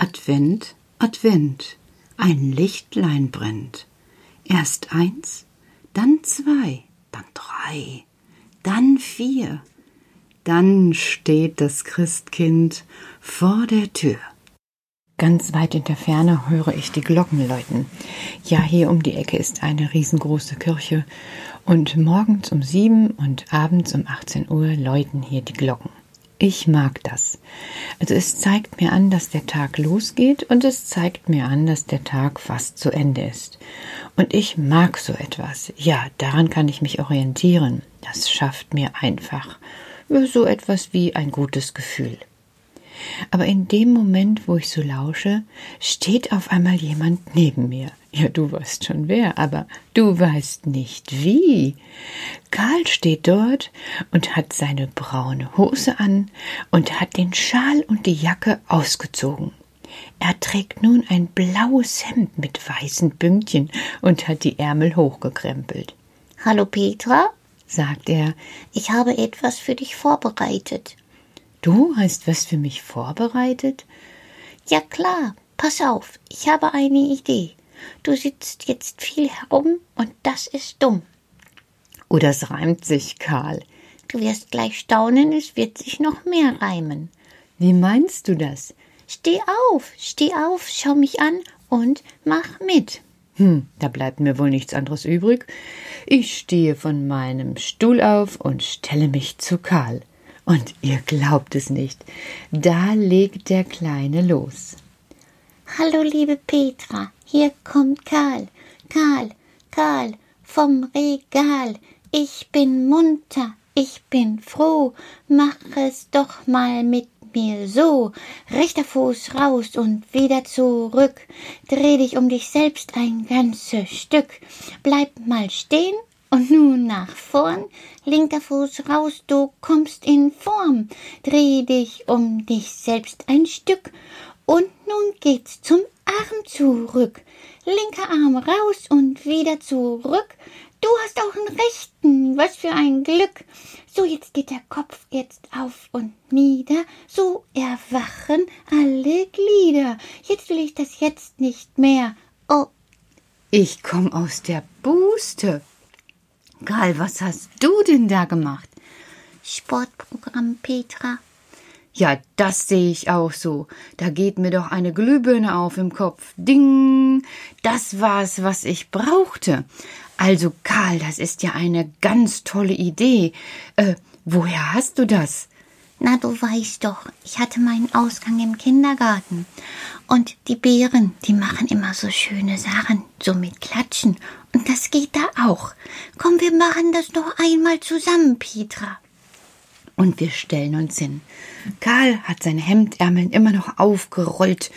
Advent, Advent, ein Lichtlein brennt. Erst eins, dann zwei, dann drei, dann vier. Dann steht das Christkind vor der Tür. Ganz weit in der Ferne höre ich die Glocken läuten. Ja, hier um die Ecke ist eine riesengroße Kirche und morgens um sieben und abends um 18 Uhr läuten hier die Glocken. Ich mag das. Also es zeigt mir an, dass der Tag losgeht und es zeigt mir an, dass der Tag fast zu Ende ist. Und ich mag so etwas. Ja, daran kann ich mich orientieren. Das schafft mir einfach so etwas wie ein gutes Gefühl. Aber in dem Moment, wo ich so lausche, steht auf einmal jemand neben mir. Ja, du weißt schon wer, aber du weißt nicht wie. Karl steht dort und hat seine braune Hose an und hat den Schal und die Jacke ausgezogen. Er trägt nun ein blaues Hemd mit weißen Bündchen und hat die Ärmel hochgekrempelt. Hallo Petra, sagt er, ich habe etwas für dich vorbereitet. Du hast was für mich vorbereitet? Ja klar, pass auf, ich habe eine Idee. Du sitzt jetzt viel herum und das ist dumm. Oh, das reimt sich, Karl. Du wirst gleich staunen, es wird sich noch mehr reimen. Wie meinst du das? Steh auf, steh auf, schau mich an und mach mit. Hm, da bleibt mir wohl nichts anderes übrig. Ich stehe von meinem Stuhl auf und stelle mich zu Karl. Und ihr glaubt es nicht, da legt der Kleine los. Hallo, liebe Petra, hier kommt Karl. Karl, Karl, vom Regal. Ich bin munter, ich bin froh, mach es doch mal mit mir so. Rechter Fuß raus und wieder zurück. Dreh dich um dich selbst ein ganzes Stück. Bleib mal stehen und nun nach vorn, linker Fuß raus, du kommst in Form. Dreh dich um dich selbst ein Stück und nun geht's zum Arm zurück. Linker Arm raus und wieder zurück. Du hast auch einen rechten, was für ein Glück. So, jetzt geht der Kopf jetzt auf und nieder, so erwachen alle Glieder. Jetzt will ich das jetzt nicht mehr. Oh. Ich komm aus der Buste. Karl, was hast du denn da gemacht? Sportprogramm, Petra. Ja, das sehe ich auch so. Da geht mir doch eine Glühbirne auf im Kopf. Ding! Das war's, was ich brauchte. Also, Karl, das ist ja eine ganz tolle Idee. Äh, woher hast du das? Na, du weißt doch, ich hatte meinen Ausgang im Kindergarten. Und die Bären, die machen immer so schöne Sachen, so mit Klatschen. Und das geht da auch. Komm, wir machen das noch einmal zusammen, Petra und wir stellen uns hin. Karl hat seine Hemdärmeln immer noch aufgerollt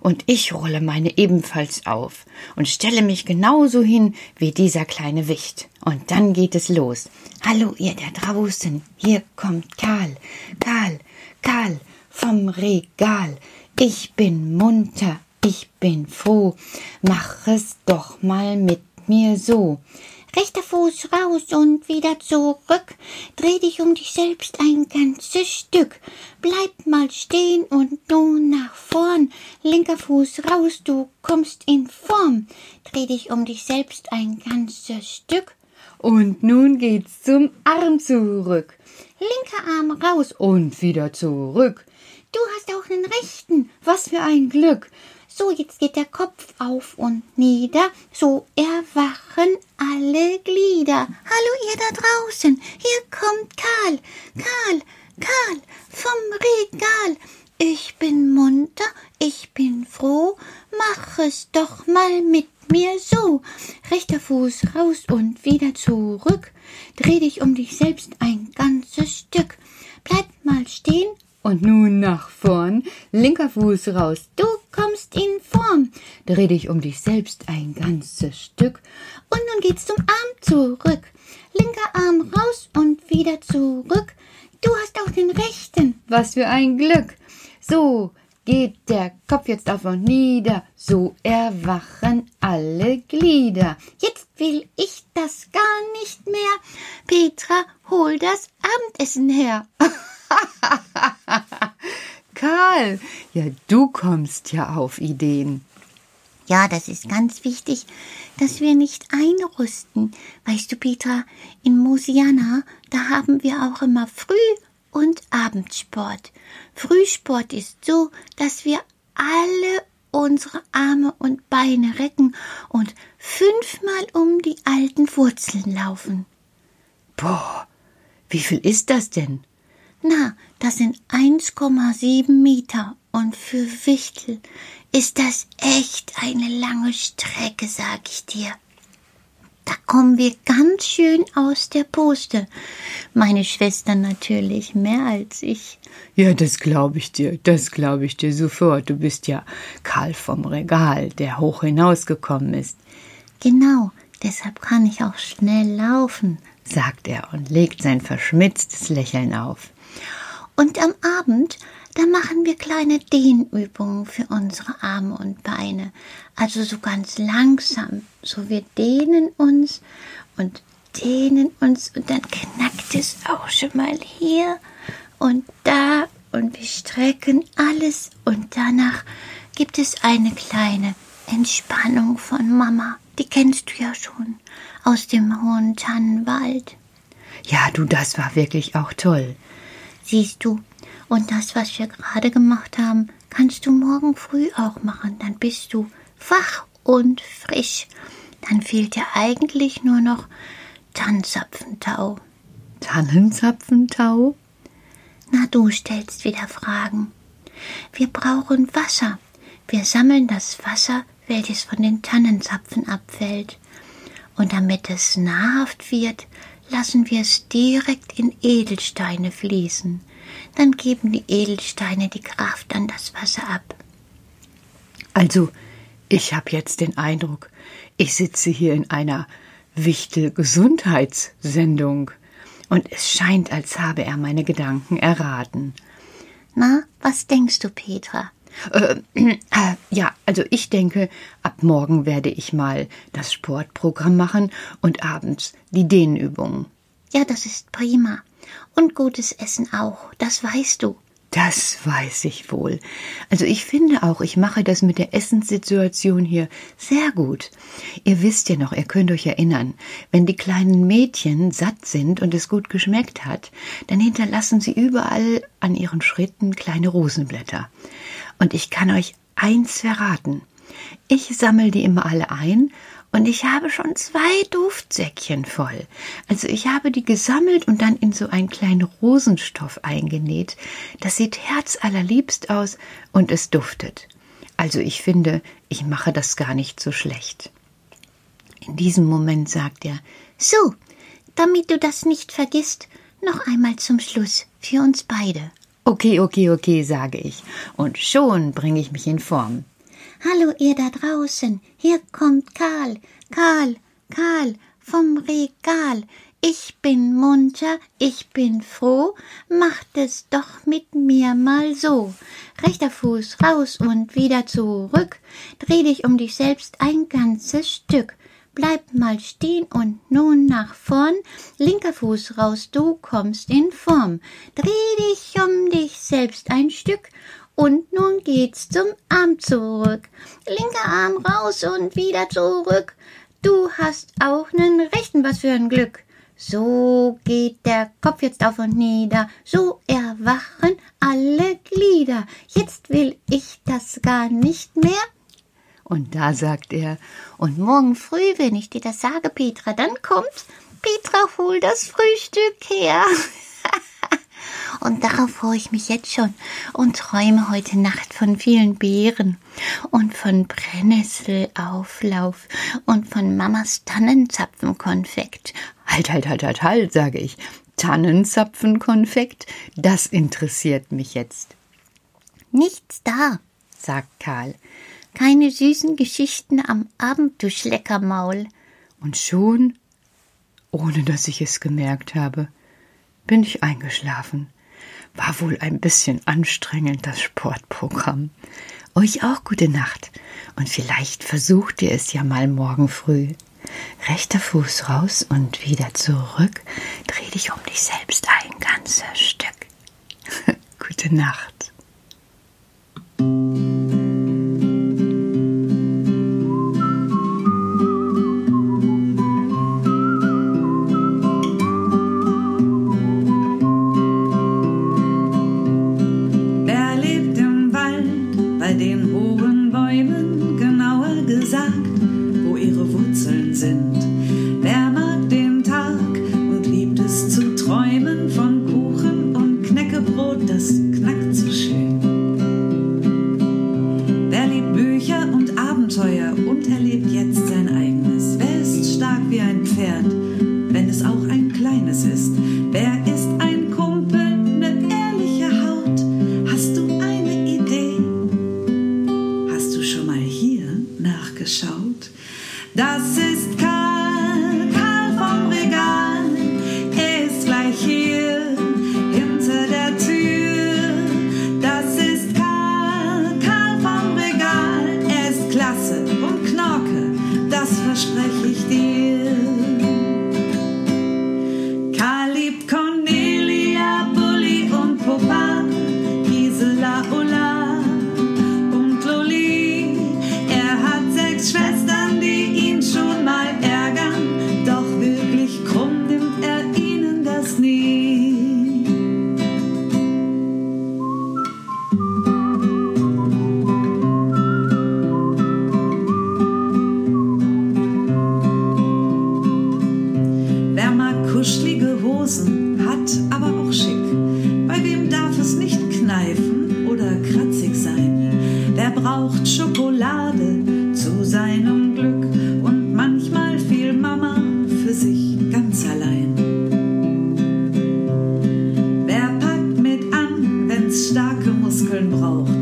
und ich rolle meine ebenfalls auf und stelle mich genauso hin wie dieser kleine Wicht. Und dann geht es los. Hallo ihr da draußen, hier kommt Karl, Karl, Karl vom Regal. Ich bin munter, ich bin froh, mach es doch mal mit mir so. Rechter Fuß raus und wieder zurück. Dreh dich um dich selbst ein ganzes Stück. Bleib mal stehen und nun nach vorn. Linker Fuß raus, du kommst in Form. Dreh dich um dich selbst ein ganzes Stück. Und nun geht's zum Arm zurück. Linker Arm raus und wieder zurück. Du hast auch einen rechten. Was für ein Glück. So, jetzt geht der Kopf auf und nieder, so erwachen alle Glieder. Hallo ihr da draußen, hier kommt Karl, Karl, Karl vom Regal. Ich bin munter, ich bin froh, mach es doch mal mit mir so. Rechter Fuß raus und wieder zurück, dreh dich um dich selbst ein ganzes Stück. Bleib mal stehen und nun nach vorn, linker Fuß raus, du kommst in Form. Dreh dich um dich selbst ein ganzes Stück. Und nun geht's zum Arm zurück. Linker Arm raus und wieder zurück. Du hast auch den rechten. Was für ein Glück. So geht der Kopf jetzt auf und nieder. So erwachen alle Glieder. Jetzt will ich das gar nicht mehr. Petra, hol das Abendessen her. Karl, ja, du kommst ja auf Ideen. Ja, das ist ganz wichtig, dass wir nicht einrüsten. Weißt du, Petra, in Mosiana, da haben wir auch immer Früh- und Abendsport. Frühsport ist so, dass wir alle unsere Arme und Beine recken und fünfmal um die alten Wurzeln laufen. Boah, wie viel ist das denn? Na, das sind 1,7 Meter und für Wichtel ist das echt eine lange Strecke, sag ich dir. Da kommen wir ganz schön aus der Puste. Meine Schwester natürlich mehr als ich. Ja, das glaube ich dir, das glaube ich dir sofort. Du bist ja Karl vom Regal, der hoch hinausgekommen ist. Genau, deshalb kann ich auch schnell laufen, sagt er und legt sein verschmitztes Lächeln auf. Und am Abend da machen wir kleine Dehnübungen für unsere Arme und Beine. Also so ganz langsam. So wir dehnen uns und dehnen uns und dann knackt es auch schon mal hier und da und wir strecken alles und danach gibt es eine kleine Entspannung von Mama. Die kennst du ja schon aus dem hohen Tannenwald. Ja, du, das war wirklich auch toll. Siehst du, und das, was wir gerade gemacht haben, kannst du morgen früh auch machen. Dann bist du wach und frisch. Dann fehlt dir eigentlich nur noch Tannenzapfentau. Tannenzapfentau? Na, du stellst wieder Fragen. Wir brauchen Wasser. Wir sammeln das Wasser, welches von den Tannenzapfen abfällt. Und damit es nahrhaft wird, lassen wir es direkt in Edelsteine fließen dann geben die Edelsteine die Kraft an das Wasser ab. Also, ich habe jetzt den Eindruck, ich sitze hier in einer Wichtel-Gesundheitssendung und es scheint, als habe er meine Gedanken erraten. Na, was denkst du, Petra? Äh, äh, ja, also ich denke, ab morgen werde ich mal das Sportprogramm machen und abends die Dehnübungen. Ja, das ist prima. Und gutes Essen auch, das weißt du. Das weiß ich wohl. Also ich finde auch, ich mache das mit der Essenssituation hier sehr gut. Ihr wisst ja noch, ihr könnt euch erinnern, wenn die kleinen Mädchen satt sind und es gut geschmeckt hat, dann hinterlassen sie überall an ihren Schritten kleine Rosenblätter. Und ich kann euch eins verraten. Ich sammle die immer alle ein und ich habe schon zwei Duftsäckchen voll. Also ich habe die gesammelt und dann in so einen kleinen Rosenstoff eingenäht. Das sieht herzallerliebst aus und es duftet. Also ich finde, ich mache das gar nicht so schlecht. In diesem Moment sagt er, so, damit du das nicht vergisst, noch einmal zum Schluss für uns beide. Okay, okay, okay, sage ich. Und schon bringe ich mich in Form. Hallo ihr da draußen, hier kommt Karl, Karl, Karl vom Regal. Ich bin munter, ich bin froh, macht es doch mit mir mal so. Rechter Fuß raus und wieder zurück, dreh dich um dich selbst ein ganzes Stück. Bleib mal stehen und nun nach vorn, linker Fuß raus, du kommst in Form. Dreh dich um dich selbst ein Stück und nun geht's zum Arm zurück. Linker Arm raus und wieder zurück. Du hast auch nen rechten, was für ein Glück. So geht der Kopf jetzt auf und nieder, so erwachen alle Glieder. Jetzt will ich das gar nicht mehr. Und da sagt er, und morgen früh, wenn ich dir das sage, Petra, dann kommt, Petra, hol das Frühstück her. Und darauf freue ich mich jetzt schon und träume heute Nacht von vielen Beeren und von Brennnesselauflauf und von Mamas Tannenzapfenkonfekt. Halt, halt, halt, halt, halt, sage ich. Tannenzapfenkonfekt? Das interessiert mich jetzt. Nichts da, sagt Karl. Keine süßen Geschichten am Abend, du Schleckermaul. Und schon, ohne dass ich es gemerkt habe, bin ich eingeschlafen. War wohl ein bisschen anstrengend, das Sportprogramm. Euch auch gute Nacht. Und vielleicht versucht ihr es ja mal morgen früh. Rechter Fuß raus und wieder zurück. Dreh dich um dich selbst ein ganzes Stück. gute Nacht. Das verspreche ich dir. Muskeln braucht?